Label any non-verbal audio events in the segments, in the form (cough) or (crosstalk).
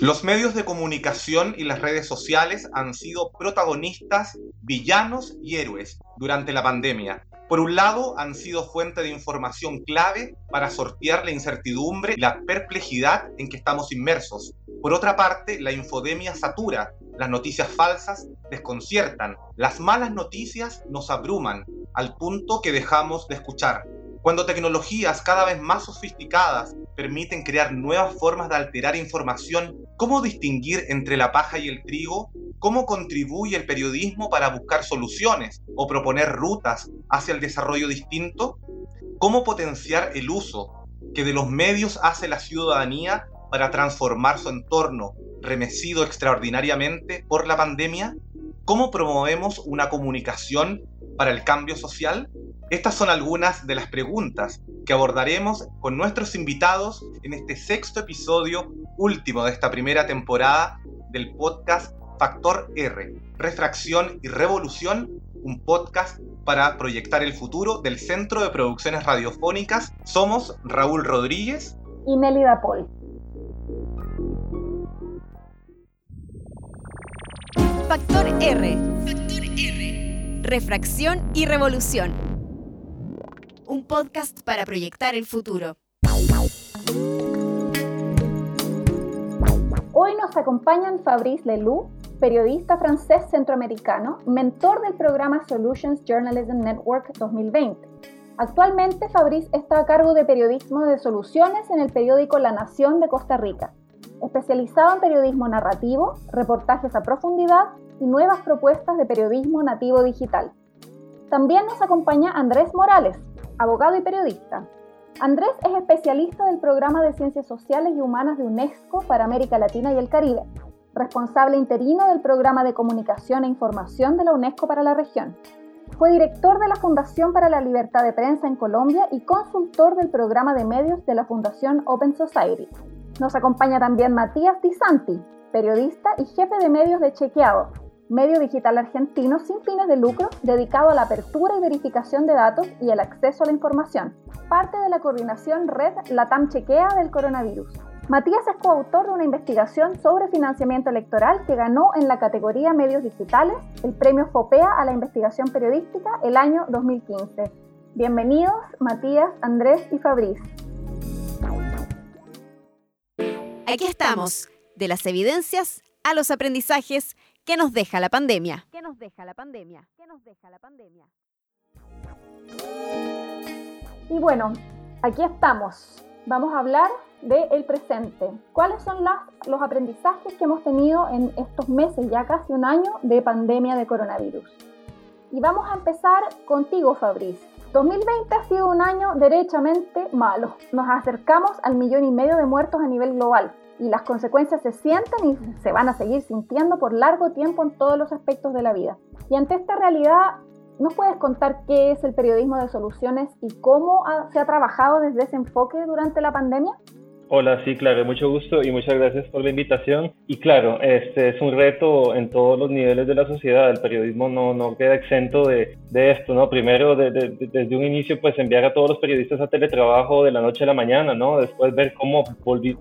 Los medios de comunicación y las redes sociales han sido protagonistas, villanos y héroes durante la pandemia. Por un lado, han sido fuente de información clave para sortear la incertidumbre y la perplejidad en que estamos inmersos. Por otra parte, la infodemia satura, las noticias falsas desconciertan, las malas noticias nos abruman, al punto que dejamos de escuchar. Cuando tecnologías cada vez más sofisticadas permiten crear nuevas formas de alterar información, ¿cómo distinguir entre la paja y el trigo? ¿Cómo contribuye el periodismo para buscar soluciones o proponer rutas hacia el desarrollo distinto? ¿Cómo potenciar el uso que de los medios hace la ciudadanía para transformar su entorno, remecido extraordinariamente por la pandemia? ¿Cómo promovemos una comunicación para el cambio social? Estas son algunas de las preguntas que abordaremos con nuestros invitados en este sexto episodio último de esta primera temporada del podcast Factor R, Refracción y Revolución, un podcast para proyectar el futuro del Centro de Producciones Radiofónicas. Somos Raúl Rodríguez y Nelida Paul. Factor R. Factor R. Refracción y Revolución un podcast para proyectar el futuro. Hoy nos acompañan Fabrice Leloup, periodista francés centroamericano, mentor del programa Solutions Journalism Network 2020. Actualmente Fabrice está a cargo de periodismo de soluciones en el periódico La Nación de Costa Rica, especializado en periodismo narrativo, reportajes a profundidad y nuevas propuestas de periodismo nativo digital. También nos acompaña Andrés Morales, abogado y periodista. Andrés es especialista del programa de Ciencias Sociales y Humanas de UNESCO para América Latina y el Caribe, responsable interino del programa de Comunicación e Información de la UNESCO para la región. Fue director de la Fundación para la Libertad de Prensa en Colombia y consultor del programa de medios de la Fundación Open Society. Nos acompaña también Matías Di Santi, periodista y jefe de medios de Chequeado, medio digital argentino sin fines de lucro dedicado a la apertura y verificación de datos y el acceso a la información, parte de la coordinación Red Latam Chequea del coronavirus. Matías es coautor de una investigación sobre financiamiento electoral que ganó en la categoría Medios Digitales el premio FOPEA a la investigación periodística el año 2015. Bienvenidos Matías, Andrés y Fabriz. Aquí estamos, de las evidencias a los aprendizajes ¿Qué nos deja la pandemia? ¿Qué nos deja la pandemia? ¿Qué nos deja la pandemia? Y bueno, aquí estamos. Vamos a hablar del presente. ¿Cuáles son los aprendizajes que hemos tenido en estos meses, ya casi un año, de pandemia de coronavirus? Y vamos a empezar contigo, Fabriz. 2020 ha sido un año derechamente malo. Nos acercamos al millón y medio de muertos a nivel global y las consecuencias se sienten y se van a seguir sintiendo por largo tiempo en todos los aspectos de la vida. Y ante esta realidad, ¿nos puedes contar qué es el periodismo de soluciones y cómo se ha trabajado desde ese enfoque durante la pandemia? Hola, sí, claro, mucho gusto y muchas gracias por la invitación. Y claro, este es un reto en todos los niveles de la sociedad. El periodismo no, no queda exento de, de esto, ¿no? Primero, desde un inicio, pues enviar a todos los periodistas a teletrabajo de la noche a la mañana, ¿no? Después ver cómo,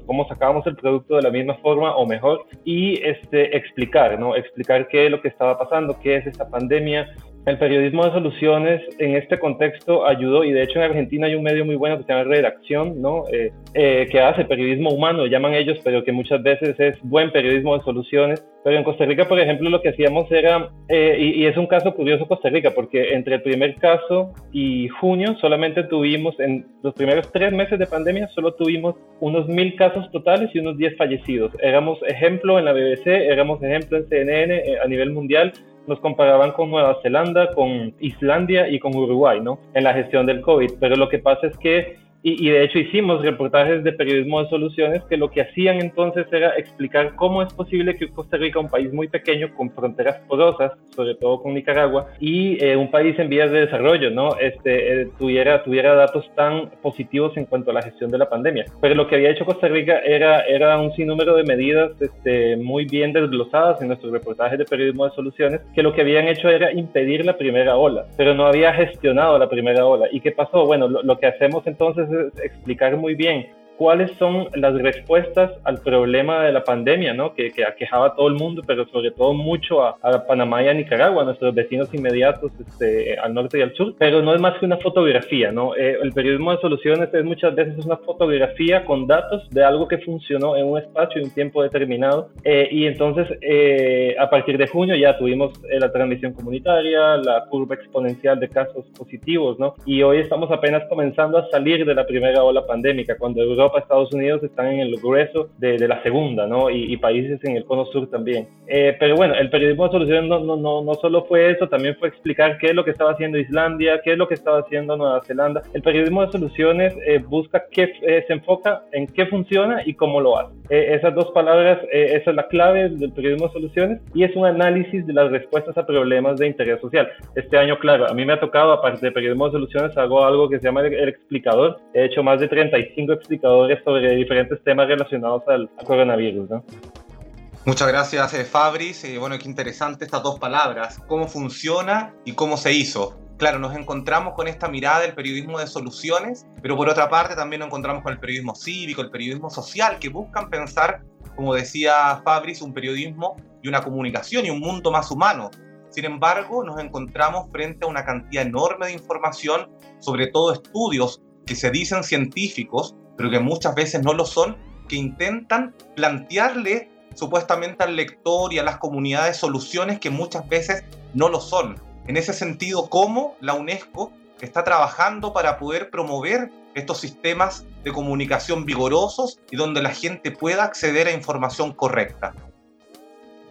cómo sacábamos el producto de la misma forma o mejor y este, explicar, ¿no? Explicar qué es lo que estaba pasando, qué es esta pandemia, el periodismo de soluciones en este contexto ayudó, y de hecho en Argentina hay un medio muy bueno que se llama Redacción, ¿no? Eh, eh, que hace periodismo humano, llaman ellos, pero que muchas veces es buen periodismo de soluciones. Pero en Costa Rica, por ejemplo, lo que hacíamos era, eh, y, es un caso curioso Costa Rica, porque entre el primer caso y junio solamente tuvimos, en los primeros tres meses de pandemia, solo tuvimos unos mil casos totales y unos diez fallecidos. Éramos ejemplo en la BBC, éramos ejemplo en CNN a nivel mundial, nos comparaban con Nueva Zelanda, con Islandia y con Uruguay, ¿no? En la gestión del COVID. Pero lo que pasa es que y, de hecho hicimos reportajes de periodismo de soluciones que lo que hacían entonces era explicar cómo es posible que Costa Rica, un país muy pequeño con fronteras porosas, sobre todo con Nicaragua, y eh, un país en vías de desarrollo, ¿no? Este, eh, tuviera, tuviera datos tan positivos en cuanto a la gestión de la pandemia. Pero lo que había hecho Costa Rica era, era un sinnúmero de medidas este, muy bien desglosadas en nuestros reportajes de periodismo de soluciones, que lo que habían hecho era impedir la primera ola, pero no había gestionado la primera ola. ¿Y qué pasó? Bueno, lo que hacemos entonces explicar muy bien cuáles son las respuestas al problema de la pandemia, ¿no? Que, que aquejaba a todo el mundo, pero sobre todo mucho a, Panamá y a Nicaragua, nuestros vecinos inmediatos este, al norte y al sur, pero no es más que una fotografía, ¿no? Eh, el periodismo de soluciones es muchas veces una fotografía con datos de algo que funcionó en un espacio y un tiempo determinado, eh, y entonces eh, a partir de junio ya tuvimos la transmisión comunitaria, la curva exponencial de casos positivos, ¿no? Y hoy estamos apenas comenzando a salir de la primera ola pandémica, cuando Europa, Estados Unidos están en el grueso de, de la segunda, ¿no? Y, países en el cono sur también. Eh, pero bueno, el periodismo de soluciones no, no, no, no solo fue eso, también fue explicar qué es lo que estaba haciendo Islandia, qué es lo que estaba haciendo Nueva Zelanda. El periodismo de soluciones eh, busca qué, eh, se enfoca en qué funciona y cómo lo hace. esas dos palabras, esa es la clave del periodismo de soluciones y es un análisis de las respuestas a problemas de interés social. Este año, claro, a mí me ha tocado, aparte de periodismo de soluciones, hago algo que se llama el, explicador. He hecho más de 35 explicadores sobre diferentes temas relacionados al, coronavirus. ¿no? Muchas gracias, eh, Fabris. Eh, bueno, qué interesante estas dos palabras, cómo funciona y cómo se hizo. Claro, nos encontramos con esta mirada del periodismo de soluciones, pero por otra parte también nos encontramos con el periodismo cívico, el periodismo social, que buscan pensar, como decía Fabris, un periodismo y una comunicación y un mundo más humano, sin embargo, nos encontramos frente a una cantidad enorme de información, sobre todo estudios que se dicen científicos, pero que muchas veces no lo son, que intentan plantearle supuestamente al lector y a las comunidades soluciones que muchas veces no lo son. En ese sentido, ¿cómo la UNESCO está trabajando para poder promover estos sistemas de comunicación vigorosos y donde la gente pueda acceder a información correcta?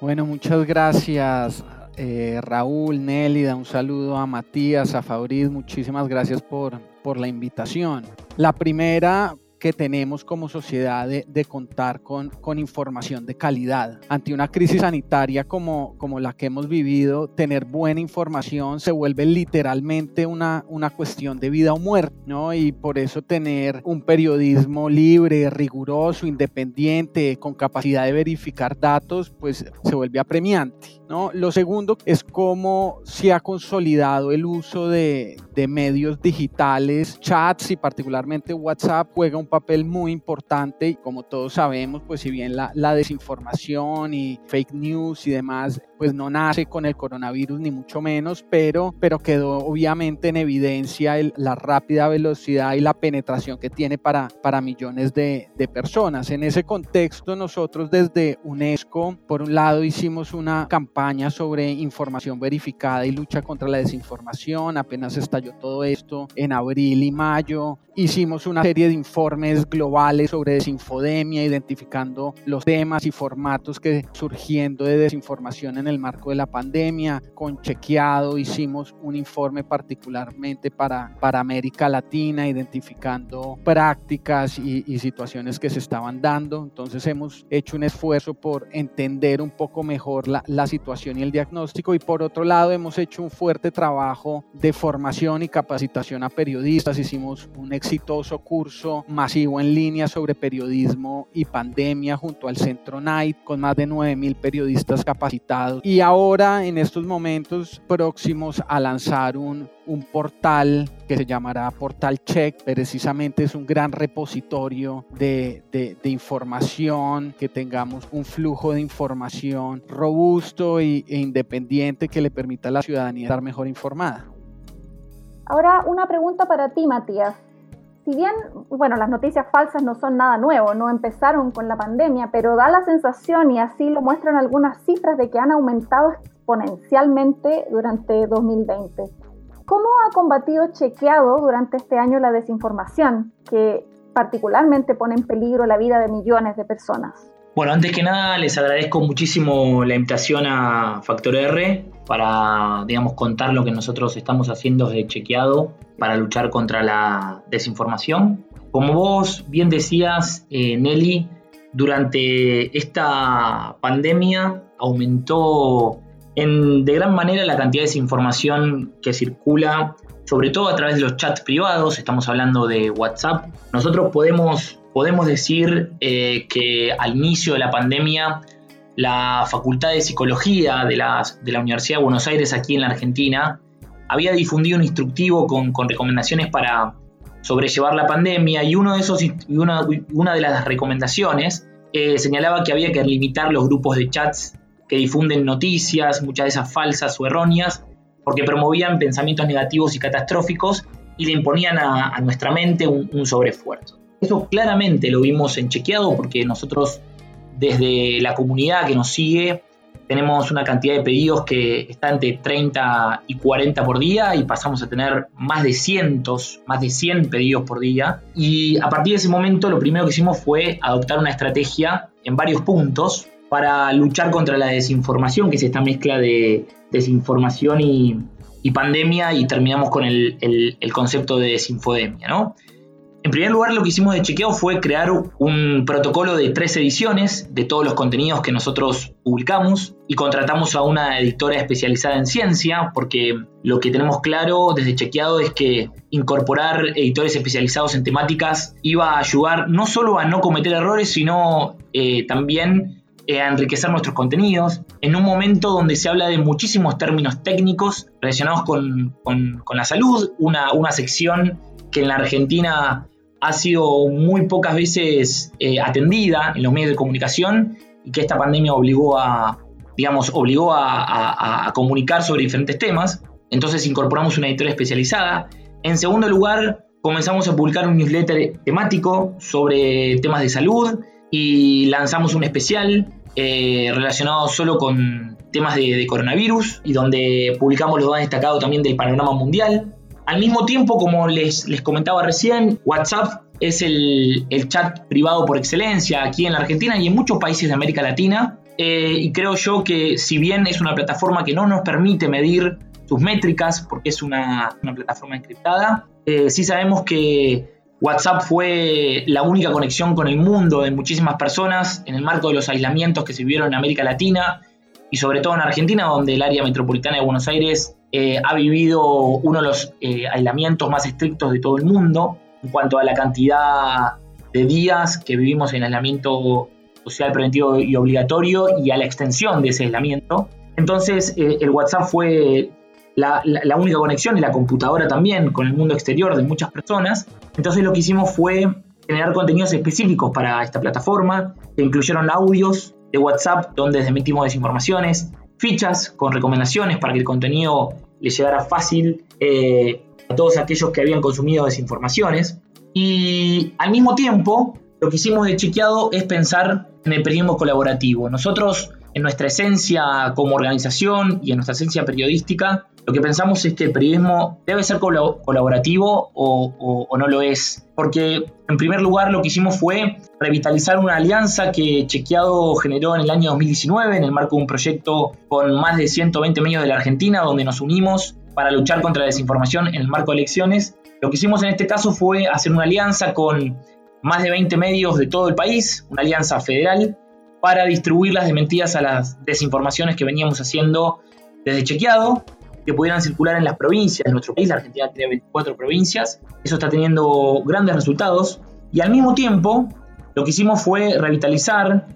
Bueno, muchas gracias eh, Raúl, Nélida, un saludo a Matías, a Fabriz, muchísimas gracias por, por la invitación. La primera, que tenemos como sociedad de, contar con, con, información de calidad. Ante una crisis sanitaria como, como la que hemos vivido, tener buena información se vuelve literalmente una, una cuestión de vida o muerte, ¿no? Y por eso tener un periodismo libre, riguroso, independiente, con capacidad de verificar datos, pues se vuelve apremiante. ¿No? Lo segundo es cómo se ha consolidado el uso de, medios digitales, chats y particularmente WhatsApp juega un papel muy importante y como todos sabemos, pues si bien la, desinformación y fake news y demás, pues no nace con el coronavirus ni mucho menos, pero, pero quedó obviamente en evidencia la rápida velocidad y la penetración que tiene para, para millones de personas. En ese contexto nosotros desde UNESCO, por un lado hicimos una campaña sobre información verificada y lucha contra la desinformación, apenas estalló todo esto en abril y mayo, hicimos una serie de informes globales sobre desinfodemia, identificando los temas y formatos que surgiendo de desinformación en el marco de la pandemia. Con Chequeado hicimos un informe particularmente para, para América Latina, identificando prácticas y, situaciones que se estaban dando. Entonces hemos hecho un esfuerzo por entender un poco mejor la, la situación y el diagnóstico y por otro lado hemos hecho un fuerte trabajo de formación y capacitación a periodistas. Hicimos un exitoso curso masivo en línea sobre periodismo y pandemia junto al Centro Night con más de 9.000 periodistas capacitados. Y ahora, en estos momentos próximos a lanzar un, un portal que se llamará Portal Check. Precisamente es un gran repositorio de, de, de, información, que tengamos un flujo de información robusto e independiente que le permita a la ciudadanía estar mejor informada. Ahora una pregunta para ti, Matías si bien, bueno, las noticias falsas no son nada nuevo, no empezaron con la pandemia, pero da la sensación, y así lo muestran algunas cifras, de que han aumentado exponencialmente durante 2020. ¿Cómo ha combatido Chequeado durante este año la desinformación, que particularmente pone en peligro la vida de millones de personas? Bueno, antes que nada les agradezco muchísimo la invitación a Factor R para, digamos, contar lo que nosotros estamos haciendo desde Chequeado para luchar contra la desinformación. Como vos bien decías, eh, Nelly, durante esta pandemia aumentó en, de gran manera la cantidad de desinformación que circula, sobre todo a través de los chats privados, estamos hablando de WhatsApp. Nosotros podemos podemos decir eh, que al inicio de la pandemia la Facultad de Psicología de la, Universidad de Buenos Aires aquí en la Argentina había difundido un instructivo con, recomendaciones para sobrellevar la pandemia y uno de esos, una, una de las recomendaciones eh, señalaba que había que limitar los grupos de chats que difunden noticias, muchas de esas falsas o erróneas, porque promovían pensamientos negativos y catastróficos y le imponían a, nuestra mente un, un sobreesfuerzo. Eso claramente lo vimos en chequeado porque nosotros desde la comunidad que nos sigue tenemos una cantidad de pedidos que está entre 30 y 40 por día y pasamos a tener más de cientos, más de 100 pedidos por día. Y a partir de ese momento lo primero que hicimos fue adoptar una estrategia en varios puntos para luchar contra la desinformación, que es esta mezcla de desinformación y, pandemia, y terminamos con el, el concepto de desinfodemia, ¿no? En primer lugar, lo que hicimos de chequeo fue crear un protocolo de tres ediciones de todos los contenidos que nosotros publicamos y contratamos a una editora especializada en ciencia porque lo que tenemos claro desde chequeado es que incorporar editores especializados en temáticas iba a ayudar no solo a no cometer errores, sino eh, también eh, a enriquecer nuestros contenidos. En un momento donde se habla de muchísimos términos técnicos relacionados con, la salud, una, una sección que en la Argentina ha sido muy pocas veces eh, atendida en los medios de comunicación y que esta pandemia obligó a, digamos, obligó a, comunicar sobre diferentes temas. Entonces incorporamos una editorial especializada. En segundo lugar, comenzamos a publicar un newsletter temático sobre temas de salud y lanzamos un especial eh, relacionado solo con temas de, de, coronavirus y donde publicamos los más destacados también del panorama mundial. Al mismo tiempo, como les, les comentaba recién, WhatsApp es el, chat privado por excelencia aquí en la Argentina y en muchos países de América Latina. Eh, y creo yo que si bien es una plataforma que no nos permite medir sus métricas, porque es una, plataforma encriptada, eh, sí sabemos que WhatsApp fue la única conexión con el mundo de muchísimas personas en el marco de los aislamientos que se vivieron en América Latina y sobre todo en Argentina, donde el área metropolitana de Buenos Aires eh, ha vivido uno de los eh, aislamientos más estrictos de todo el mundo en cuanto a la cantidad de días que vivimos en aislamiento social preventivo y obligatorio y a la extensión de ese aislamiento. Entonces eh, el WhatsApp fue la, única conexión y la computadora también con el mundo exterior de muchas personas. Entonces lo que hicimos fue generar contenidos específicos para esta plataforma, que incluyeron audios de WhatsApp donde desmentimos desinformaciones, fichas con recomendaciones para que el contenido le llegara fácil eh, a todos aquellos que habían consumido desinformaciones. Y al mismo tiempo, lo que hicimos de chequeado es pensar en el periodismo colaborativo. Nosotros, en nuestra esencia como organización y en nuestra esencia periodística, lo que pensamos es que el periodismo debe ser colaborativo o, no lo es. Porque, en primer lugar, lo que hicimos fue revitalizar una alianza que Chequeado generó en el año 2019 en el marco de un proyecto con más de 120 medios de la Argentina, donde nos unimos para luchar contra la desinformación en el marco de elecciones. Lo que hicimos en este caso fue hacer una alianza con más de 20 medios de todo el país, una alianza federal, para distribuir las desmentidas a las desinformaciones que veníamos haciendo desde Chequeado que pudieran circular en las provincias de nuestro país. La Argentina tiene 24 provincias. Eso está teniendo grandes resultados. Y al mismo tiempo, lo que hicimos fue revitalizar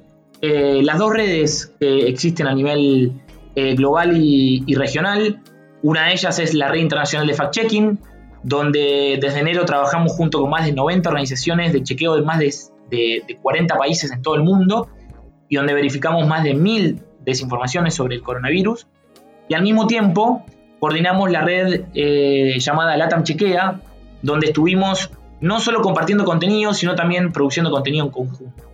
eh, las dos redes que existen a nivel eh, global y, regional. Una de ellas es la Red Internacional de Fact-Checking, donde desde enero trabajamos junto con más de 90 organizaciones de chequeo de más de, de 40 países en todo el mundo y donde verificamos más de mil desinformaciones sobre el coronavirus. Y al mismo tiempo coordinamos la red eh, llamada Latam Chequea, donde estuvimos no solo compartiendo contenido, sino también produciendo contenido en conjunto.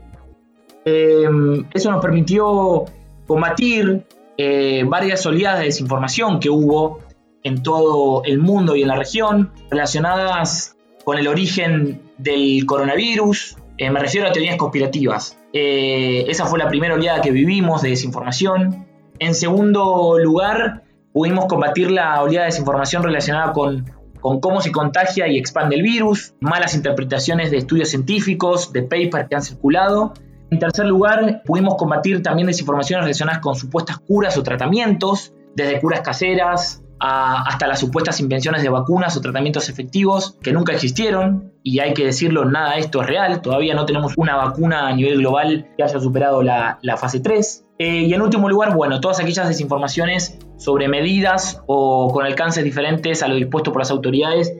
Em, eso nos permitió combatir eh, varias oleadas de desinformación que hubo en todo el mundo y en la región relacionadas con el origen del coronavirus. Eh, me refiero a teorías conspirativas. Esa fue la primera oleada que vivimos de desinformación. En segundo lugar, pudimos combatir la oleada de desinformación relacionada con, con cómo se contagia y expande el virus, malas interpretaciones de estudios científicos, de papers que han circulado. En tercer lugar, pudimos combatir también desinformaciones relacionadas con supuestas curas o tratamientos, desde curas caseras hasta las supuestas invenciones de vacunas o tratamientos efectivos que nunca existieron. Y hay que decirlo, nada de esto es real. Todavía no tenemos una vacuna a nivel global que haya superado la, fase 3. Eh, y en último lugar, bueno, todas aquellas desinformaciones sobre medidas o con alcances diferentes a lo dispuesto por las autoridades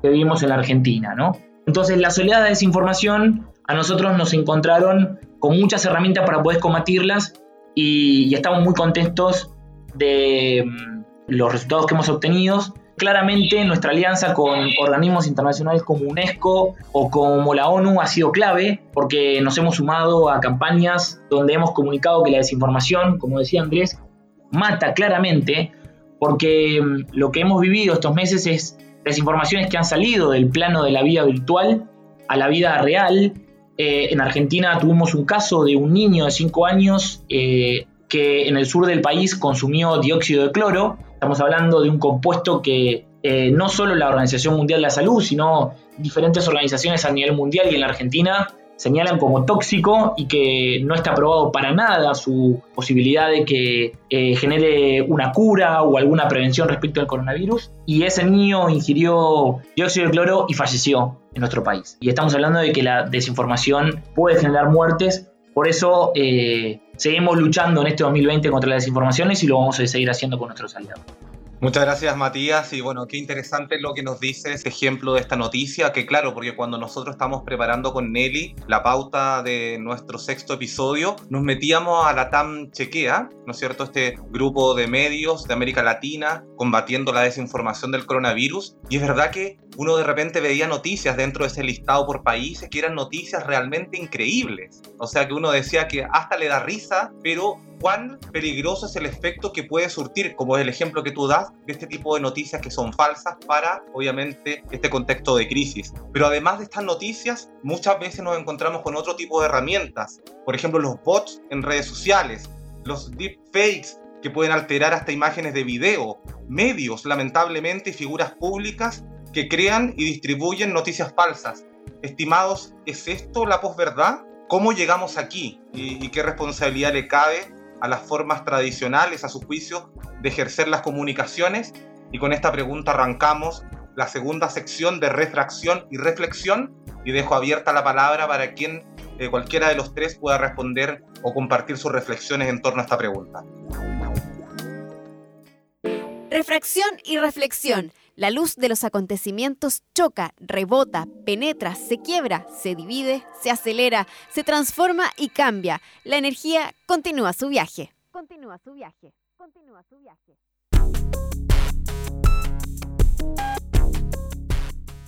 que vivimos en la Argentina, ¿no? Entonces, la soledad de desinformación a nosotros nos encontraron con muchas herramientas para poder combatirlas y, estamos muy contentos de los resultados que hemos obtenido. Claramente nuestra alianza con organismos internacionales como UNESCO o como la ONU ha sido clave porque nos hemos sumado a campañas donde hemos comunicado que la desinformación, como decía Andrés, mata claramente porque mm, lo que hemos vivido estos meses es desinformaciones que han salido del plano de la vida virtual a la vida real eh, en Argentina tuvimos un caso de un niño de 5 años eh, que en el sur del país consumió dióxido de cloro. Estamos hablando de un compuesto que eh, no solo la Organización Mundial de la Salud, sino diferentes organizaciones a nivel mundial y en la Argentina señalan como tóxico y que no está probado para nada su posibilidad de que eh, genere una cura o alguna prevención respecto al coronavirus. Y ese niño ingirió dióxido de cloro y falleció en nuestro país. Y estamos hablando de que la desinformación puede generar muertes. Por eso eh, seguimos luchando en este 2020 contra las desinformaciones y lo vamos a seguir haciendo con nuestros aliados. Muchas gracias Matías y bueno, qué interesante lo que nos dice este ejemplo de esta noticia, que claro, porque cuando nosotros estamos preparando con Nelly la pauta de nuestro sexto episodio, nos metíamos a la TAM Chequea, ¿no es cierto? Este grupo de medios de América Latina combatiendo la desinformación del coronavirus y es verdad que uno de repente veía noticias dentro de ese listado por países que eran noticias realmente increíbles. O sea que uno decía que hasta le da risa, pero cuán peligroso es el efecto que puede surtir, como es el ejemplo que tú das, de este tipo de noticias que son falsas para, obviamente, este contexto de crisis. Pero además de estas noticias, muchas veces nos encontramos con otro tipo de herramientas. Por ejemplo, los bots en redes sociales, los deepfakes que pueden alterar hasta imágenes de video, medios, lamentablemente, y figuras públicas que crean y distribuyen noticias falsas. Estimados, ¿es esto la posverdad? ¿Cómo llegamos aquí? ¿Y, y qué responsabilidad le cabe a las formas tradicionales, a su juicio, de ejercer las comunicaciones. Y con esta pregunta arrancamos la segunda sección de refracción y reflexión y dejo abierta la palabra para quien eh, cualquiera de los tres pueda responder o compartir sus reflexiones en torno a esta pregunta. Refracción y reflexión la luz de los acontecimientos choca, rebota, penetra, se quiebra, se divide, se acelera, se transforma y cambia. La energía continúa su viaje. Continúa su viaje. Continúa su viaje.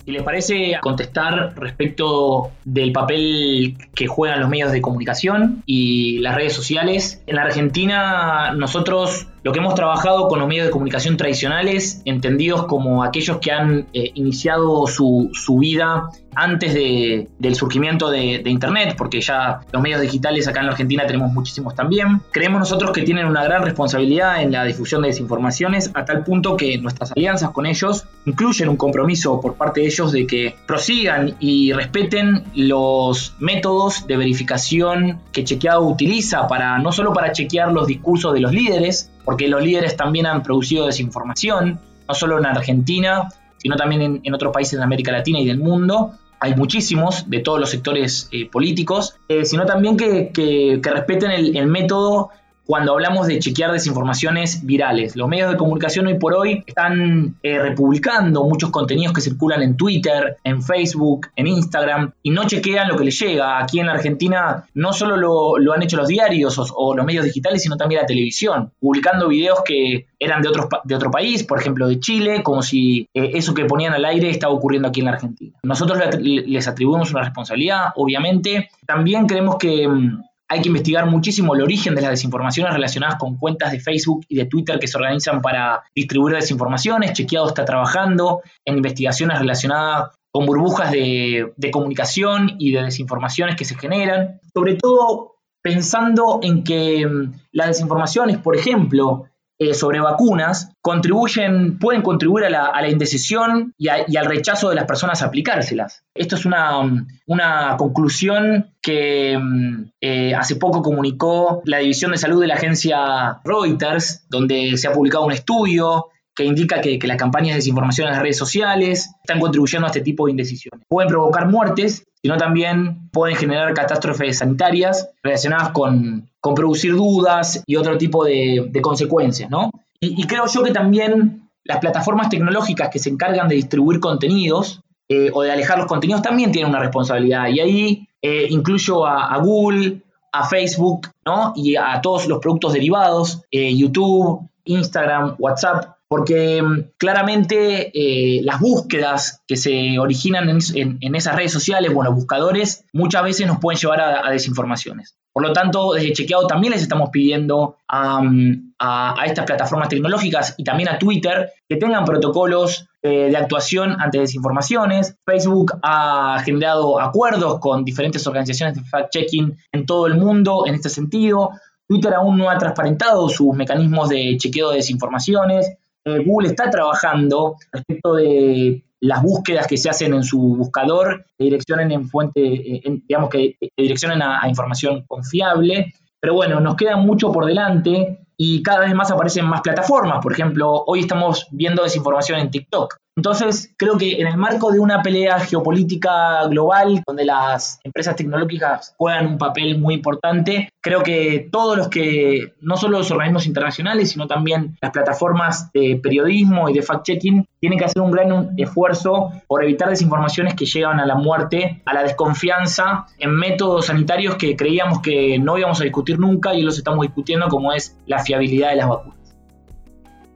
Si les parece contestar respecto del papel que juegan los medios de comunicación y las redes sociales, en la Argentina nosotros lo que hemos trabajado con los medios de comunicación tradicionales, entendidos como aquellos que han eh, iniciado su, vida antes del surgimiento de, Internet, porque ya los medios digitales acá en la Argentina tenemos muchísimos también. Creemos nosotros que tienen una gran responsabilidad en la difusión de desinformaciones, a tal punto que nuestras alianzas con ellos incluyen un compromiso por parte de ellos de que prosigan y respeten los métodos de verificación que Chequeado utiliza para no solo para chequear los discursos de los líderes, porque los líderes también han producido desinformación, no solo en Argentina, sino también en, otros países de América Latina y del mundo. Hay muchísimos de todos los sectores eh, políticos, eh, sino también que, respeten el método cuando hablamos de chequear desinformaciones virales. Los medios de comunicación hoy por hoy están eh, republicando muchos contenidos que circulan en Twitter, en Facebook, en Instagram y no chequean lo que les llega. Aquí en la Argentina no solo lo, han hecho los diarios o, los medios digitales, sino también la televisión, publicando videos que eran de, otros, de otro país, por ejemplo de Chile, como si eh, eso que ponían al aire estaba ocurriendo aquí en la Argentina. Nosotros les atribuimos una responsabilidad, obviamente. También creemos que mm, hay que investigar muchísimo el origen de las desinformaciones relacionadas con cuentas de Facebook y de Twitter que se organizan para distribuir desinformaciones. Chequeado está trabajando en investigaciones relacionadas con burbujas de, de comunicación y de desinformaciones que se generan. Sobre todo pensando en que mm, las desinformaciones, por ejemplo, eh, sobre vacunas contribuyen, pueden contribuir a la, indecisión y, al rechazo de las personas a aplicárselas. Esto es una, una conclusión que mm, eh, hace poco comunicó la División de Salud de la agencia Reuters, donde se ha publicado un estudio que indica que, las campañas de desinformación en las redes sociales están contribuyendo a este tipo de indecisiones. Pueden provocar muertes, sino también pueden generar catástrofes sanitarias relacionadas con, producir dudas y otro tipo de, consecuencias, ¿no? Y, creo yo que también las plataformas tecnológicas que se encargan de distribuir contenidos eh, o de alejar los contenidos también tienen una responsabilidad. Y ahí eh, incluyo a, Google, a Facebook, ¿no? Y a todos los productos derivados, YouTube, Instagram, WhatsApp, porque mm, claramente eh, las búsquedas que se originan en, esas redes sociales, bueno, buscadores, muchas veces nos pueden llevar a, desinformaciones. Por lo tanto, desde Chequeado también les estamos pidiendo mm, a, estas plataformas tecnológicas y también a Twitter que tengan protocolos eh, de actuación ante desinformaciones. Facebook ha generado acuerdos con diferentes organizaciones de fact-checking en todo el mundo en este sentido. Twitter aún no ha transparentado sus mecanismos de chequeo de desinformaciones. Eh, Google está trabajando respecto de las búsquedas que se hacen en su buscador, que direccionen en eh, digamos que direccionen a, información confiable. Pero bueno, nos queda mucho por delante y cada vez más aparecen más plataformas. Por ejemplo, hoy estamos viendo desinformación en TikTok. Entonces, creo que en el marco de una pelea geopolítica global, donde las empresas tecnológicas juegan un papel muy importante, creo que todos los que, no solo los organismos internacionales, sino también las plataformas de periodismo y de fact-checking, tienen que hacer un gran esfuerzo por evitar desinformaciones que llevan a la muerte, a la desconfianza en métodos sanitarios que creíamos que no íbamos a discutir nunca y los estamos discutiendo, como es la fiabilidad de las vacunas.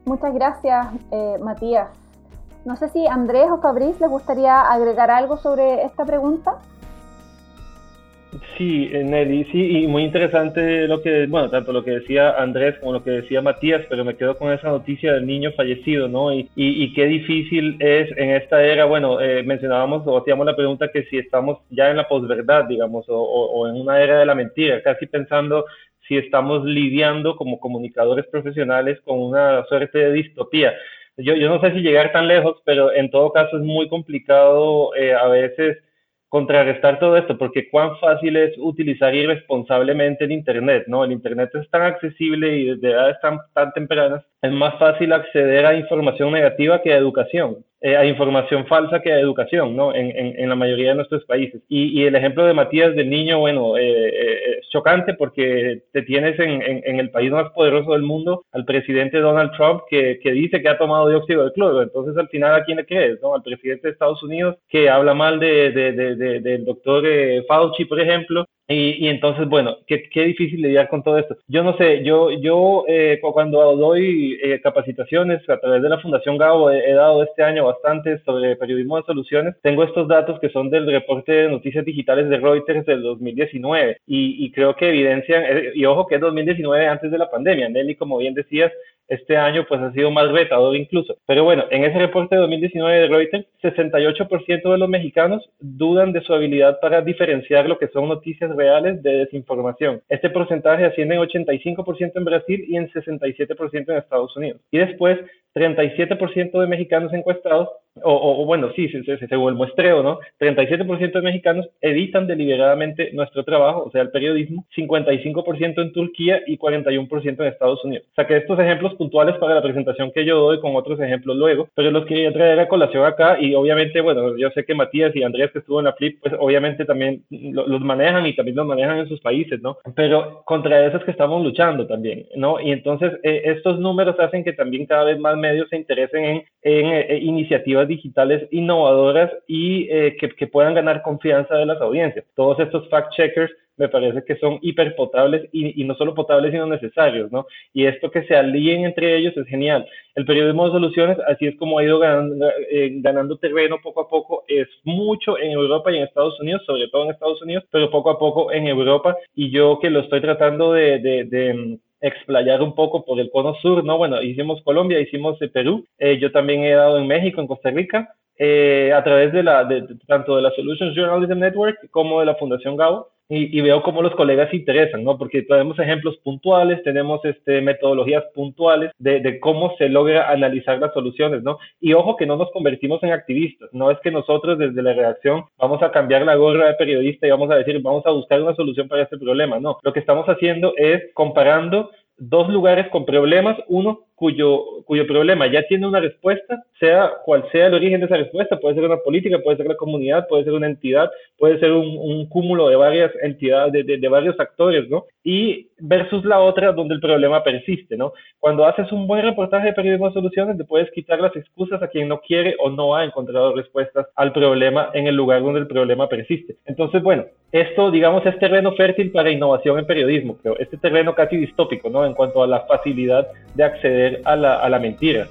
Muchas gracias, eh, Matías. No sé si Andrés o Fabriz les gustaría agregar algo sobre esta pregunta. Sí, eh, Nelly, sí, y muy interesante lo que, bueno, tanto lo que decía Andrés como lo que decía Matías, pero me quedo con esa noticia del niño fallecido, ¿no? Y, y, qué difícil es en esta era, bueno, eh, mencionábamos o hacíamos la pregunta que si estamos ya en la posverdad, digamos, o, o en una era de la mentira, casi pensando si estamos lidiando como comunicadores profesionales con una suerte de distopía yo, yo no sé si llegar tan lejos, pero en todo caso es muy complicado eh, a veces contrarrestar todo esto, porque cuán fácil es utilizar irresponsablemente el Internet, ¿no? El Internet es tan accesible y desde edades tan, tan tempranas es más fácil acceder a información negativa que a educación. Eh, a información falsa que a educación, ¿no? En, en, la mayoría de nuestros países. Y, y, el ejemplo de Matías del niño, bueno, eh, eh, es chocante porque te tienes en, en, el país más poderoso del mundo al presidente Donald Trump que, que, dice que ha tomado dióxido de cloro. Entonces, al final, ¿a quién le crees? ¿no? Al presidente de Estados Unidos que habla mal de, de, de, del doctor Fauci, por ejemplo, y, y, entonces, bueno, qué, qué, difícil lidiar con todo esto. Yo no sé, yo, yo eh, cuando doy eh, capacitaciones a través de la Fundación Gabo, he, dado este año bastante sobre periodismo de soluciones. Tengo estos datos que son del reporte de noticias digitales de Reuters del 2019 y, y creo que evidencian, eh, y ojo que es 2019 antes de la pandemia, Nelly, como bien decías, este año pues ha sido más retador incluso. Pero bueno, en ese reporte de 2019 de Reuters, 68% de los mexicanos dudan de su habilidad para diferenciar lo que son noticias reales de desinformación. Este porcentaje asciende en 85% en Brasil y en 67% en Estados Unidos. Y después, 37% de mexicanos encuestados o, bueno, sí, según el muestreo, ¿no? 37% de mexicanos editan deliberadamente nuestro trabajo, o sea, el periodismo, 55% en Turquía y 41% en Estados Unidos. Saqué estos ejemplos puntuales para la presentación que yo doy con otros ejemplos luego, pero los quería traer a colación acá y obviamente, bueno, yo sé que Matías y Andrés que estuvo en la Flip, pues obviamente también los manejan y también los manejan en sus países, ¿no? Pero contra eso es que estamos luchando también, ¿no? Y entonces eh, estos números hacen que también cada vez más medios se interesen en, eh, iniciativas digitales innovadoras y eh, que, puedan ganar confianza de las audiencias. Todos estos fact-checkers me parece que son hiperpotables y, y no solo potables, sino necesarios, ¿no? Y esto que se alíen entre ellos es genial. El periodismo de soluciones, así es como ha ido ganando, eh, ganando terreno poco a poco, es mucho en Europa y en Estados Unidos, sobre todo en Estados Unidos, pero poco a poco en Europa. Y yo que lo estoy tratando de, de, de explayar un poco por el cono sur, ¿no? Bueno, hicimos Colombia, hicimos eh, Perú, eh, yo también he dado en México, en Costa Rica, eh, a través de la, de, tanto de la Solutions Journalism Network como de la Fundación GAO, y, veo cómo los colegas se interesan, ¿no? Porque tenemos ejemplos puntuales, tenemos este, metodologías puntuales de, cómo se logra analizar las soluciones, ¿no? Y ojo que no nos convertimos en activistas, no es que nosotros desde la redacción vamos a cambiar la gorra de periodista y vamos a decir, vamos a buscar una solución para este problema, no. Lo que estamos haciendo es comparando dos lugares con problemas, uno cuyo, cuyo problema ya tiene una respuesta, sea cual sea el origen de esa respuesta, puede ser una política, puede ser la comunidad, puede ser una entidad, puede ser un, un cúmulo de varias entidades, de, de, varios actores, ¿no? Y versus la otra donde el problema persiste, ¿no? Cuando haces un buen reportaje de periodismo de soluciones, te puedes quitar las excusas a quien no quiere o no ha encontrado respuestas al problema en el lugar donde el problema persiste. Entonces, bueno, esto, digamos, es terreno fértil para innovación en periodismo, creo, este terreno casi distópico, ¿no? En cuanto a la facilidad de acceder a la, a la mentira.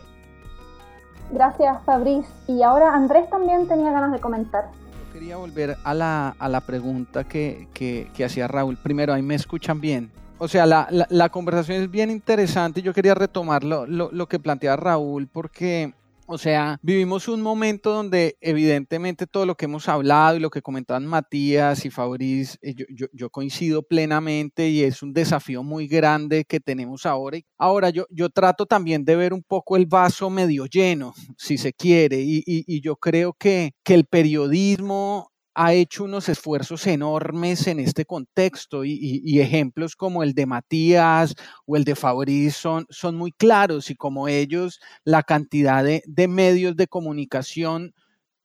Gracias, Fabriz. Y ahora Andrés también tenía ganas de comentar. Yo quería volver a la, a la pregunta que, que, que hacía Raúl. Primero, ahí me escuchan bien. O sea, la, la, la conversación es bien interesante. Yo quería retomar lo, lo, lo que plantea Raúl porque o sea, vivimos un momento donde evidentemente todo lo que hemos hablado y lo que comentaban Matías y Fabriz, yo, yo, yo, coincido plenamente y es un desafío muy grande que tenemos ahora. Ahora yo, yo trato también de ver un poco el vaso medio lleno, (laughs) si se quiere, y, y, y yo creo que, que el periodismo ha hecho unos esfuerzos enormes en este contexto y, ejemplos como el de Matías o el de Fabriz son, son muy claros y como ellos la cantidad de medios de comunicación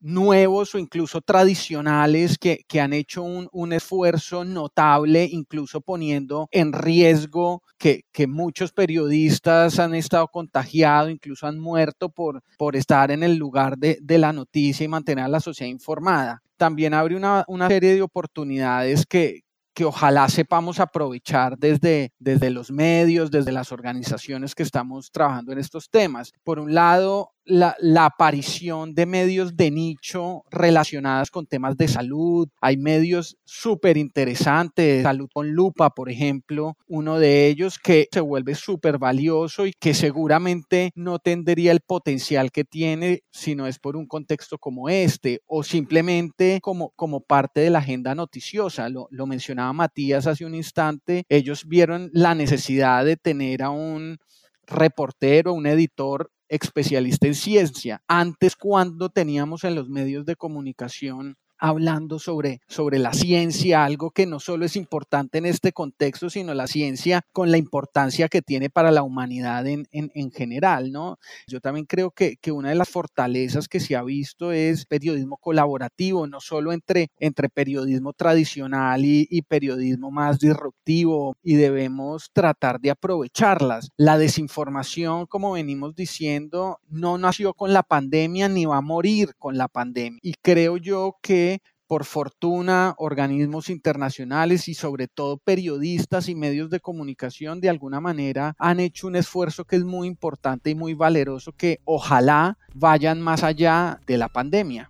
nuevos o incluso tradicionales que, que han hecho un, un, esfuerzo notable, incluso poniendo en riesgo que, que, muchos periodistas han estado contagiados, incluso han muerto por, por estar en el lugar de, de la noticia y mantener a la sociedad informada también abre una, una serie de oportunidades que, que ojalá sepamos aprovechar desde, desde los medios, desde las organizaciones que estamos trabajando en estos temas. Por un lado, la, aparición de medios de nicho relacionados con temas de salud. Hay medios súper interesantes, Salud con Lupa, por ejemplo, uno de ellos que se vuelve súper valioso y que seguramente no tendría el potencial que tiene si no es por un contexto como este o simplemente como, como parte de la agenda noticiosa. Lo, lo mencionaba Matías hace un instante, ellos vieron la necesidad de tener a un reportero, un editor especialista en ciencia. Antes, cuando teníamos en los medios de comunicación hablando sobre, sobre la ciencia, algo que no solo es importante en este contexto, sino la ciencia con la importancia que tiene para la humanidad en, en, en general, ¿no? Yo también creo que, que, una de las fortalezas que se ha visto es periodismo colaborativo, no solo entre, entre periodismo tradicional y, y periodismo más disruptivo, y debemos tratar de aprovecharlas. La desinformación, como venimos diciendo, no nació con la pandemia ni va a morir con la pandemia. Y creo yo que por fortuna, organismos internacionales y sobre todo periodistas y medios de comunicación de alguna manera han hecho un esfuerzo que es muy importante y muy valeroso que ojalá vayan más allá de la pandemia.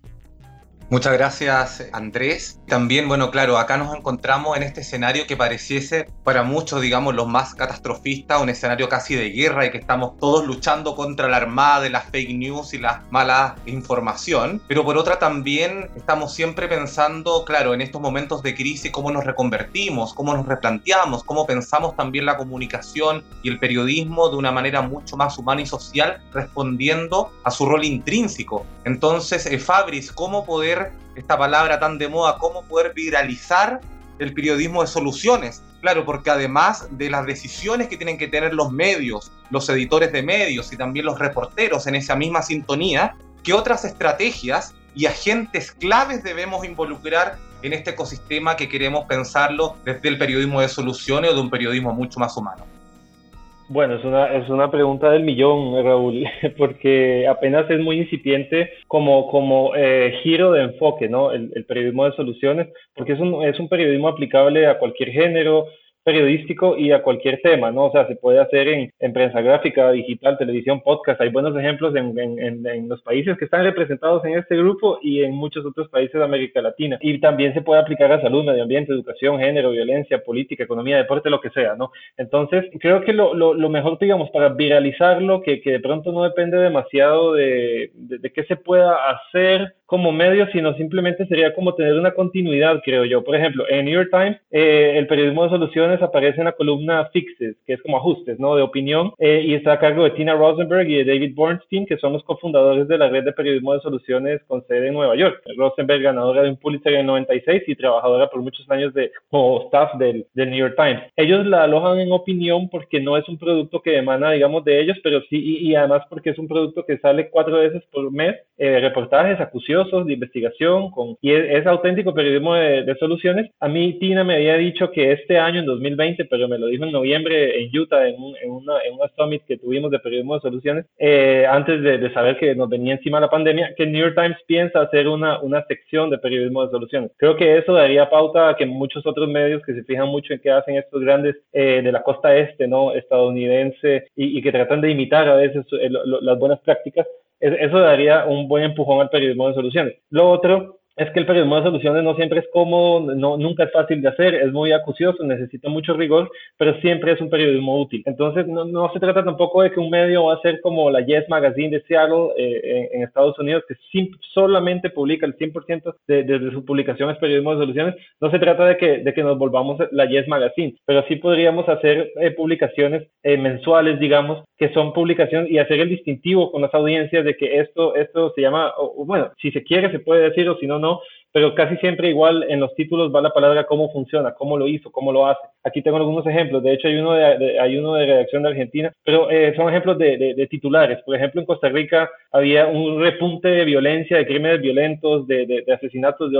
Muchas gracias, Andrés. También, bueno, claro, acá nos encontramos en este escenario que pareciese para muchos, digamos, los más catastrofistas, un escenario casi de guerra y que estamos todos luchando contra la armada de las fake news y la mala información. Pero por otra también estamos siempre pensando, claro, en estos momentos de crisis, cómo nos reconvertimos, cómo nos replanteamos, cómo pensamos también la comunicación y el periodismo de una manera mucho más humana y social, respondiendo a su rol intrínseco. Entonces, eh, Fabris, ¿cómo poder esta palabra tan de moda, cómo poder viralizar el periodismo de soluciones. Claro, porque además de las decisiones que tienen que tener los medios, los editores de medios y también los reporteros en esa misma sintonía, ¿qué otras estrategias y agentes claves debemos involucrar en este ecosistema que queremos pensarlo desde el periodismo de soluciones o de un periodismo mucho más humano? Bueno, es una, es una pregunta del millón, Raúl, (laughs) porque apenas es muy incipiente como, como eh, giro de enfoque, ¿no? El, el, periodismo de soluciones, porque es un, es un periodismo aplicable a cualquier género, periodístico y a cualquier tema, ¿no? O sea, se puede hacer en, en prensa gráfica, digital, televisión, podcast. Hay buenos ejemplos en, en, en, los países que están representados en este grupo y en muchos otros países de América Latina. Y también se puede aplicar a salud, medio ambiente, educación, género, violencia, política, economía, deporte, lo que sea, ¿no? Entonces, creo que lo, lo, lo mejor, digamos, para viralizarlo, que, que de pronto no depende demasiado de, de, de qué se pueda hacer como medio, sino simplemente sería como tener una continuidad, creo yo. Por ejemplo, en New York Times, eh, el periodismo de soluciones aparece en la columna Fixes, que es como ajustes, ¿no? De opinión, eh, y está a cargo de Tina Rosenberg y de David Bornstein, que son los cofundadores de la red de periodismo de soluciones con sede en Nueva York. Rosenberg, ganadora de un Pulitzer en 96 y trabajadora por muchos años de, como staff del, del New York Times. Ellos la alojan en opinión porque no es un producto que emana, digamos, de ellos, pero sí, y, además porque es un producto que sale cuatro veces por mes, eh, reportajes acuciosos de investigación, con, y es, auténtico periodismo de, soluciones. A mí Tina me había dicho que este año, en 2020, pero me lo dijo en noviembre en Utah, en, un, en, una, en una summit que tuvimos de periodismo de soluciones, eh, antes de, de, saber que nos venía encima la pandemia, que New York Times piensa hacer una, una sección de periodismo de soluciones. Creo que eso daría pauta a que muchos otros medios que se fijan mucho en qué hacen estos grandes eh, de la costa este, ¿no? Estadounidense y, y que tratan de imitar a veces las buenas prácticas, eso daría un buen empujón al periodismo de soluciones. Lo otro es que el periodismo de soluciones no siempre es cómodo, no, nunca es fácil de hacer, es muy acucioso, necesita mucho rigor, pero siempre es un periodismo útil. Entonces, no, no se trata tampoco de que un medio va a ser como la Yes Magazine de Seattle eh, en, Estados Unidos, que solamente publica el 100% de, de, su publicación es periodismo de soluciones. No se trata de que, de que nos volvamos la Yes Magazine, pero sí podríamos hacer eh, publicaciones eh, mensuales, digamos, que son publicaciones y hacer el distintivo con las audiencias de que esto, esto se llama, bueno, si se quiere se puede decir o si no, no, pero casi siempre igual en los títulos va la palabra cómo funciona, cómo lo hizo, cómo lo hace. Aquí tengo algunos ejemplos, de hecho hay uno de, hay uno de redacción de Argentina, pero eh, son ejemplos de, de, titulares. Por ejemplo, en Costa Rica había un repunte de violencia, de crímenes violentos, de, asesinatos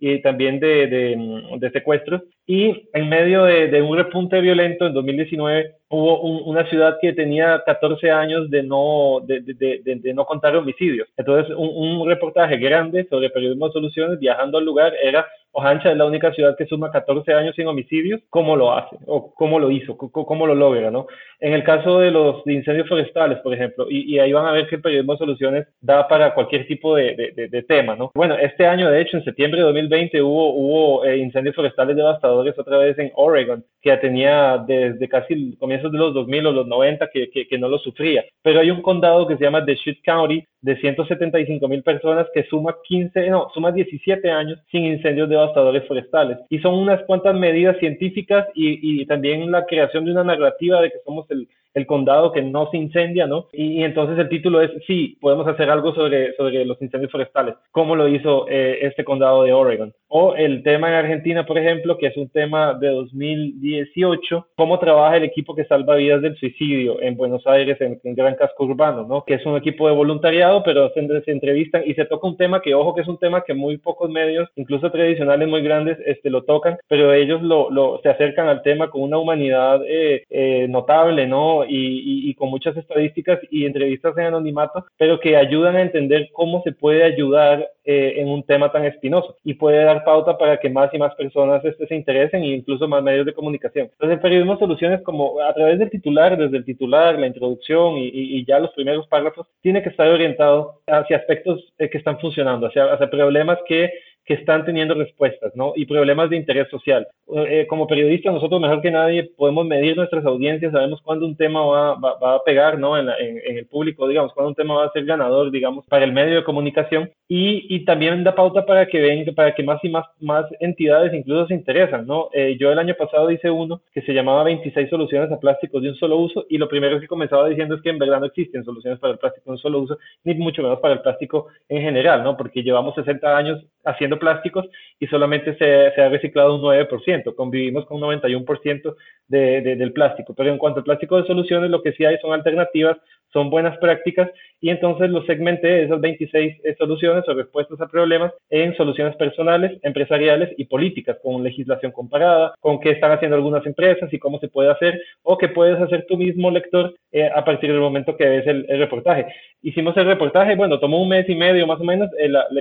y también de, secuestros. Y en medio de, un repunte violento en 2019 hubo una ciudad que tenía 14 años de no, de, no contar homicidios. Entonces, un, un reportaje grande sobre periodismo de soluciones viajando al lugar era Ojancha es la única ciudad que suma 14 años sin homicidios. ¿Cómo lo hace? ¿O cómo lo hizo? ¿Cómo, lo logra? ¿no? En el caso de los incendios forestales, por ejemplo, y, ahí van a ver que el periodismo de soluciones da para cualquier tipo de, tema. ¿no? Bueno, este año, de hecho, en septiembre de 2020 hubo, eh, incendios forestales devastadores otra vez en Oregon, que ya tenía desde casi comienzos de los 2000 o los 90 que, que, no lo sufría. Pero hay un condado que se llama Deschutes County, de 175 mil personas que suma 15, no, suma 17 años sin incendios devastadores forestales. Y son unas cuantas medidas científicas y, y también la creación de una narrativa de que somos el, el condado que no se incendia, ¿no? Y, entonces el título es, sí, podemos hacer algo sobre, sobre los incendios forestales, como lo hizo eh, este condado de Oregon. O el tema en Argentina, por ejemplo, que es un tema de 2018, cómo trabaja el equipo que salva vidas del suicidio en Buenos Aires, en, Gran Casco Urbano, ¿no? Que es un equipo de voluntariado, pero se, se, entrevistan y se toca un tema que, ojo, que es un tema que muy pocos medios, incluso tradicionales muy grandes, este, lo tocan, pero ellos lo, lo se acercan al tema con una humanidad eh, eh, notable, ¿no? Y, con muchas estadísticas y entrevistas en anonimato, pero que ayudan a entender cómo se puede ayudar eh, en un tema tan espinoso y puede dar pauta para que más y más personas este, se interesen e incluso más medios de comunicación. Entonces, el periodismo soluciones como a través del titular, desde el titular, la introducción y, ya los primeros párrafos, tiene que estar orientado hacia aspectos eh, que están funcionando, hacia, hacia problemas que que están teniendo respuestas, ¿no? Y problemas de interés social. Eh, como periodistas, nosotros mejor que nadie podemos medir nuestras audiencias, sabemos cuándo un tema va, va, a pegar, ¿no? En, en, el público, digamos, cuándo un tema va a ser ganador, digamos, para el medio de comunicación. Y, y también da pauta para que ven, para que más y más, más entidades incluso se interesan, ¿no? Eh, yo el año pasado hice uno que se llamaba 26 soluciones a plásticos de un solo uso y lo primero que comenzaba diciendo es que en verdad no existen soluciones para el plástico de un solo uso, ni mucho menos para el plástico en general, ¿no? Porque llevamos 60 años haciendo plásticos y solamente se, se ha reciclado un 9%, convivimos con un 91% de, de, del plástico. Pero en cuanto al plástico de soluciones, lo que sí hay son alternativas, son buenas prácticas y entonces los segmenté esas 26 eh, soluciones o respuestas a problemas en soluciones personales, empresariales y políticas, con legislación comparada, con qué están haciendo algunas empresas y cómo se puede hacer o qué puedes hacer tú mismo, lector, eh, a partir del momento que ves el, reportaje. Hicimos el reportaje, bueno, tomó un mes y medio más o menos,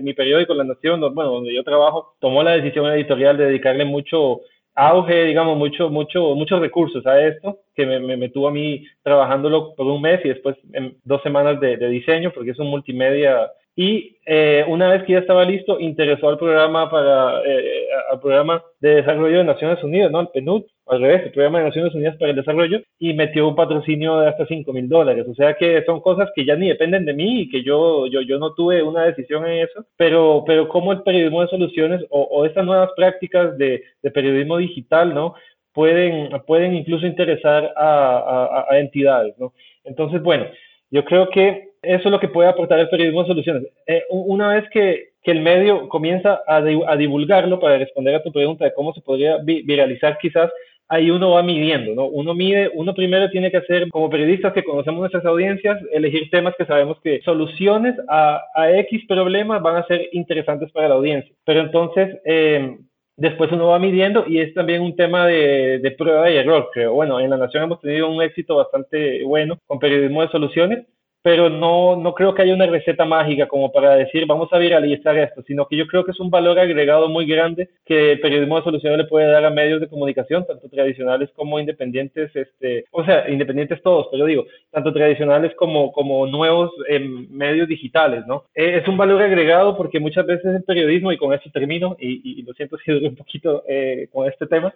mi periódico, La Nación, bueno, donde yo trabajo, tomó la decisión editorial de dedicarle mucho auge, digamos, mucho, mucho, muchos recursos a esto, que me, me, tuvo a mí trabajándolo por un mes y después en dos semanas de, de, diseño, porque es un multimedia y eh, una vez que ya estaba listo, interesó al programa para eh, al programa de desarrollo de Naciones Unidas, ¿no? Al PNUD, al revés, el programa de Naciones Unidas para el Desarrollo, y metió un patrocinio de hasta 5 mil dólares. O sea que son cosas que ya ni dependen de mí y que yo, yo, yo no tuve una decisión en eso, pero, pero como el periodismo de soluciones o, o estas nuevas prácticas de, periodismo digital, ¿no? Pueden, pueden incluso interesar a, a entidades, ¿no? Entonces, bueno, yo creo que eso es lo que puede aportar el periodismo de soluciones. Eh, una vez que, que, el medio comienza a, a, divulgarlo, para responder a tu pregunta de cómo se podría viralizar quizás, ahí uno va midiendo, ¿no? Uno mide, uno primero tiene que hacer, como periodistas que conocemos nuestras audiencias, elegir temas que sabemos que soluciones a, a X problemas van a ser interesantes para la audiencia. Pero entonces, eh, después uno va midiendo y es también un tema de, prueba y error, creo. Bueno, en la Nación hemos tenido un éxito bastante bueno con periodismo de soluciones, pero no, no creo que haya una receta mágica como para decir vamos a viralizar esto, sino que yo creo que es un valor agregado muy grande que el periodismo de soluciones le puede dar a medios de comunicación, tanto tradicionales como independientes, este, o sea, independientes todos, pero digo, tanto tradicionales como, como nuevos eh, medios digitales, ¿no? Eh, es un valor agregado porque muchas veces el periodismo, y con eso termino, y, y lo siento si duro un poquito eh, con este tema,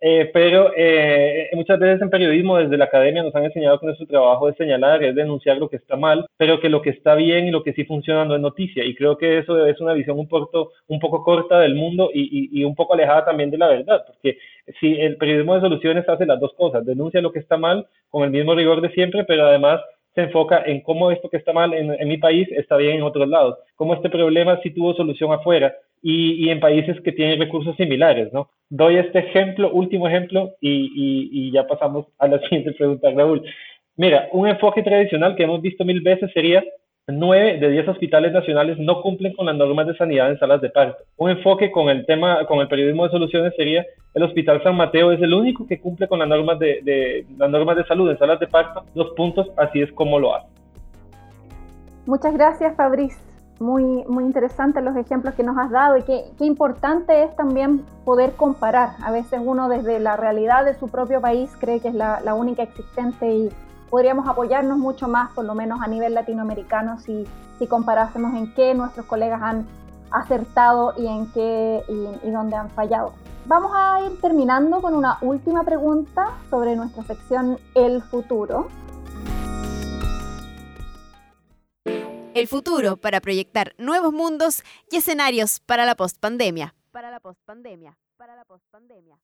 eh, pero eh, muchas veces en periodismo desde la academia nos han enseñado que nuestro trabajo es señalar, es denunciar lo que está mal, pero que lo que está bien y lo que sí funciona no es noticia. Y creo que eso es una visión un poco, un poco corta del mundo y, y, y un poco alejada también de la verdad, porque si el periodismo de soluciones hace las dos cosas, denuncia lo que está mal con el mismo rigor de siempre, pero además se enfoca en cómo esto que está mal en, en mi país está bien en otros lados, cómo este problema sí tuvo solución afuera y, y, en países que tienen recursos similares, ¿no? Doy este ejemplo, último ejemplo, y, y, y ya pasamos a la (laughs) siguiente pregunta, Raúl. Mira, un enfoque tradicional que hemos visto mil veces sería 9 de 10 hospitales nacionales no cumplen con las normas de sanidad en salas de parto. Un enfoque con el tema, con el periodismo de soluciones sería el Hospital San Mateo es el único que cumple con las normas de, las normas de salud en salas de parto. Dos puntos, así es como lo hace. Muchas gracias, Fabriz. Muy, muy interesantes los ejemplos que nos has dado y qué, qué importante es también poder comparar. A veces uno desde la realidad de su propio país cree que es la, la única existente y podríamos apoyarnos mucho más, por lo menos a nivel latinoamericano, si, si comparásemos en qué nuestros colegas han acertado y en qué y, y dónde han fallado. Vamos a ir terminando con una última pregunta sobre nuestra sección El futuro. El futuro para proyectar nuevos mundos y escenarios para la postpandemia. Para la postpandemia. Para la postpandemia.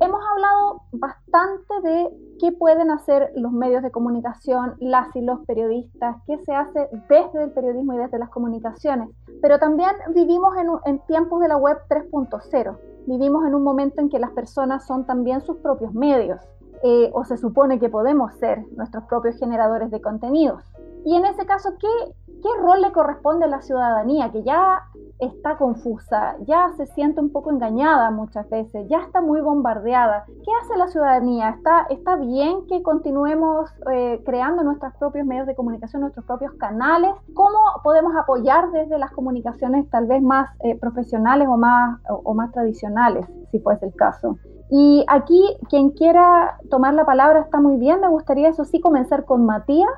Hemos hablado bastante de qué pueden hacer los medios de comunicación, las y los periodistas, qué se hace desde el periodismo y desde las comunicaciones, pero también vivimos en, en tiempos de la web 3.0. Vivimos en un momento en que las personas son también sus propios medios, eh, o se supone que podemos ser nuestros propios generadores de contenidos. Y en ese caso, ¿qué, ¿qué rol le corresponde a la ciudadanía que ya está confusa, ya se siente un poco engañada muchas veces, ya está muy bombardeada? ¿Qué hace la ciudadanía? ¿Está, está bien que continuemos eh, creando nuestros propios medios de comunicación, nuestros propios canales? ¿Cómo podemos apoyar desde las comunicaciones tal vez más eh, profesionales o más, o, o más tradicionales, si fuese el caso? Y aquí, quien quiera tomar la palabra está muy bien. Me gustaría, eso sí, comenzar con Matías.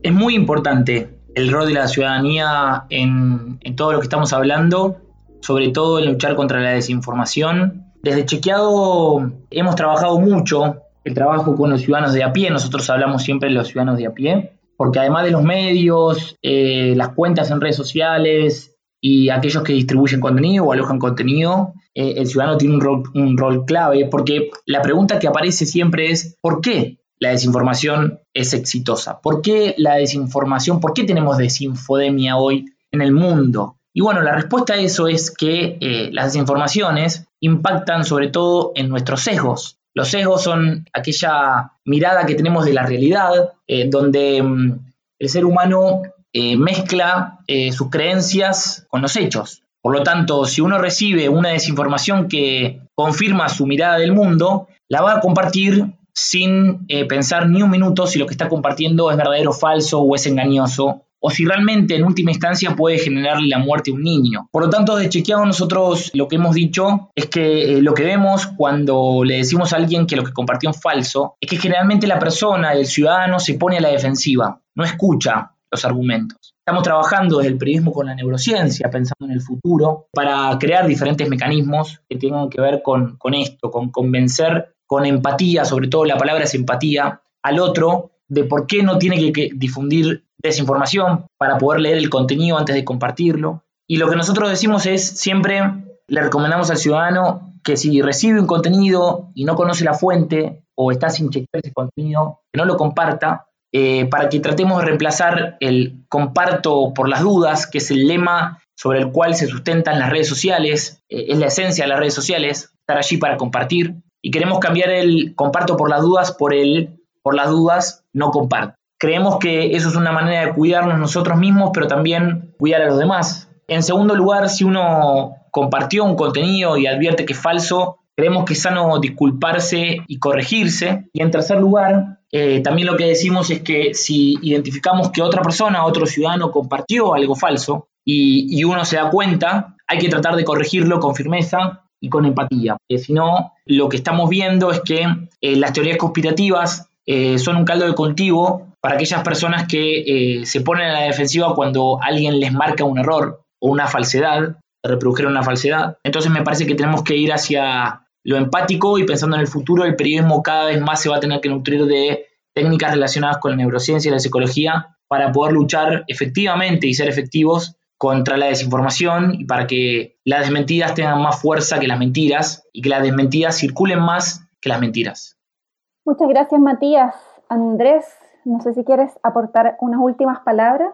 Es muy importante el rol de la ciudadanía en, todo lo que estamos hablando, sobre todo en luchar contra la desinformación. Desde Chequeado hemos trabajado mucho el trabajo con los ciudadanos de a pie, nosotros hablamos siempre de los ciudadanos de a pie, porque además de los medios, eh, las cuentas en redes sociales y aquellos que distribuyen contenido o alojan contenido, eh, el ciudadano tiene un rol, clave, porque la pregunta que aparece siempre es, ¿por qué la desinformación es exitosa? ¿Por qué la desinformación, por qué tenemos desinfodemia hoy en el mundo? Y bueno, la respuesta a eso es que eh, las desinformaciones impactan sobre todo en nuestros sesgos. Los sesgos son aquella mirada que tenemos de la realidad, eh, donde mm, el ser humano eh, mezcla eh, sus creencias con los hechos. Por lo tanto, si uno recibe una desinformación que confirma su mirada del mundo, la va a compartir sin eh, pensar ni un minuto si lo que está compartiendo es verdadero falso o es engañoso o si realmente en última instancia puede generarle la muerte a un niño. Por lo tanto, de chequeado nosotros lo que hemos dicho es que lo que vemos cuando le decimos a alguien que lo que compartió es falso, es que generalmente la persona, el ciudadano, se pone a la defensiva, no escucha los argumentos. Estamos trabajando desde el periodismo con la neurociencia, pensando en el futuro, para crear diferentes mecanismos que tengan que ver con, con esto, con convencer con empatía, sobre todo la palabra es empatía, al otro de por qué no tiene que, difundir desinformación para poder leer el contenido antes de compartirlo. Y lo que nosotros decimos es siempre le recomendamos al ciudadano que si recibe un contenido y no conoce la fuente o está sin chequear ese contenido, que no lo comparta, eh, para que tratemos de reemplazar el comparto por las dudas, que es el lema sobre el cual se sustentan las redes sociales, eh, es la esencia de las redes sociales, estar allí para compartir, y queremos cambiar el comparto por las dudas por el por las dudas no comparto. Creemos que eso es una manera de cuidarnos nosotros mismos, pero también cuidar a los demás. En segundo lugar, si uno compartió un contenido y advierte que es falso, creemos que es sano disculparse y corregirse. Y en tercer lugar, eh, también lo que decimos es que si identificamos que otra persona, otro ciudadano compartió algo falso y, uno se da cuenta, hay que tratar de corregirlo con firmeza y con empatía. si no, lo que estamos viendo es que eh, las teorías conspirativas eh, son un caldo de cultivo para aquellas personas que se ponen a la defensiva cuando alguien les marca un error o una falsedad, reprodujeron una falsedad. Entonces me parece que tenemos que ir hacia lo empático y pensando en el futuro, el periodismo cada vez más se va a tener que nutrir de técnicas relacionadas con la neurociencia y la psicología para poder luchar efectivamente y ser efectivos contra la desinformación y para que las desmentidas tengan más fuerza que las mentiras y que las desmentidas circulen más que las mentiras. Muchas gracias Matías. Andrés, no sé si quieres aportar unas últimas palabras.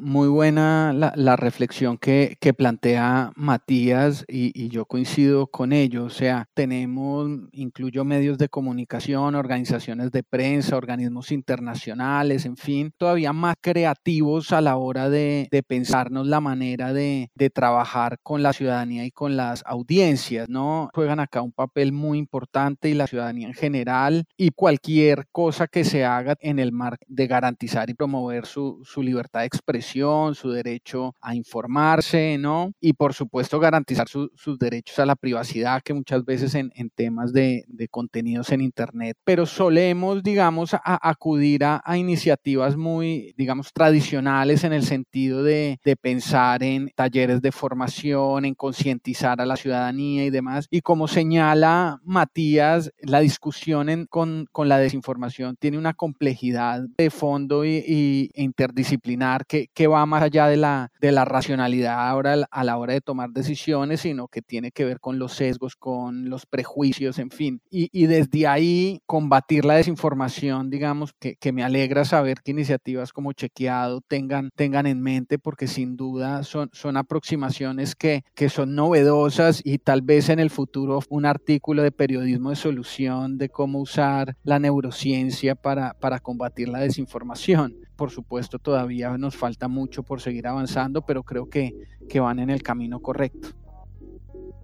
Muy buena la, reflexión que, plantea Matías y, yo coincido con ello. O sea, tenemos, incluyo medios de comunicación, organizaciones de prensa, organismos internacionales, en fin, todavía más creativos a la hora de, pensarnos la manera de, trabajar con la ciudadanía y con las audiencias, ¿no? Juegan acá un papel muy importante y la ciudadanía en general y cualquier cosa que se haga en el marco de garantizar y promover su libertad de expresión su derecho a informarse, ¿no? Y por supuesto garantizar sus derechos a la privacidad, que muchas veces en, temas de, contenidos en Internet, pero solemos, digamos, a, acudir a, iniciativas muy, digamos, tradicionales en el sentido de, pensar en talleres de formación, en concientizar a la ciudadanía y demás. Y como señala Matías, la discusión con, la desinformación tiene una complejidad de fondo y, interdisciplinar que, que va más allá de la, de la racionalidad ahora a la hora de tomar decisiones, sino que tiene que ver con los sesgos, con los prejuicios, en fin. Y, desde ahí combatir la desinformación, digamos, que, que, me alegra saber que iniciativas como Chequeado tengan, tengan en mente, porque sin duda son, son aproximaciones que, que son novedosas y tal vez en el futuro un artículo de periodismo de solución de cómo usar la neurociencia para, para combatir la desinformación por supuesto todavía nos falta mucho por seguir avanzando, pero creo que, que van en el camino correcto.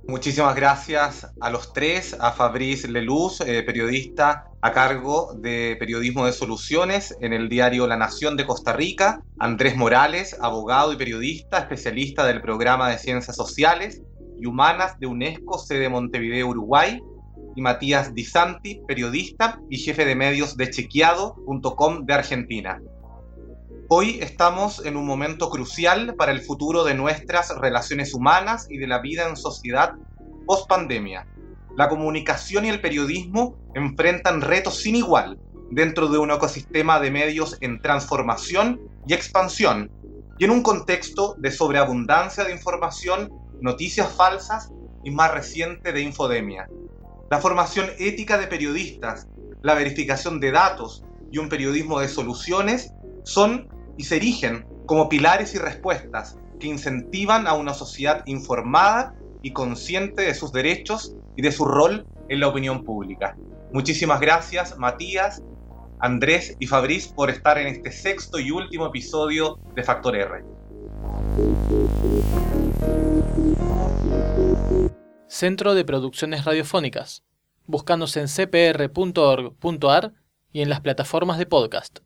Muchísimas gracias a los tres, a Fabrice Leluz, eh, periodista a cargo de Periodismo de Soluciones en el diario La Nación de Costa Rica, Andrés Morales, abogado y periodista, especialista del programa de Ciencias Sociales y Humanas de UNESCO, sede Montevideo, Uruguay, y Matías Di Santi, periodista y jefe de medios de chequeado.com de Argentina. Hoy estamos en un momento crucial para el futuro de nuestras relaciones humanas y de la vida en sociedad post pandemia. La comunicación y el periodismo enfrentan retos sin igual dentro de un ecosistema de medios en transformación y expansión, y en un contexto de sobreabundancia de información, noticias falsas y más reciente de infodemia. La formación ética de periodistas, la verificación de datos y un periodismo de soluciones son y se erigen como pilares y respuestas que incentivan a una sociedad informada y consciente de sus derechos y de su rol en la opinión pública. Muchísimas gracias Matías, Andrés y Fabriz por estar en este sexto y último episodio de Factor R. Centro de Producciones Radiofónicas. Búscanos en cpr.org.ar y en las plataformas de podcast.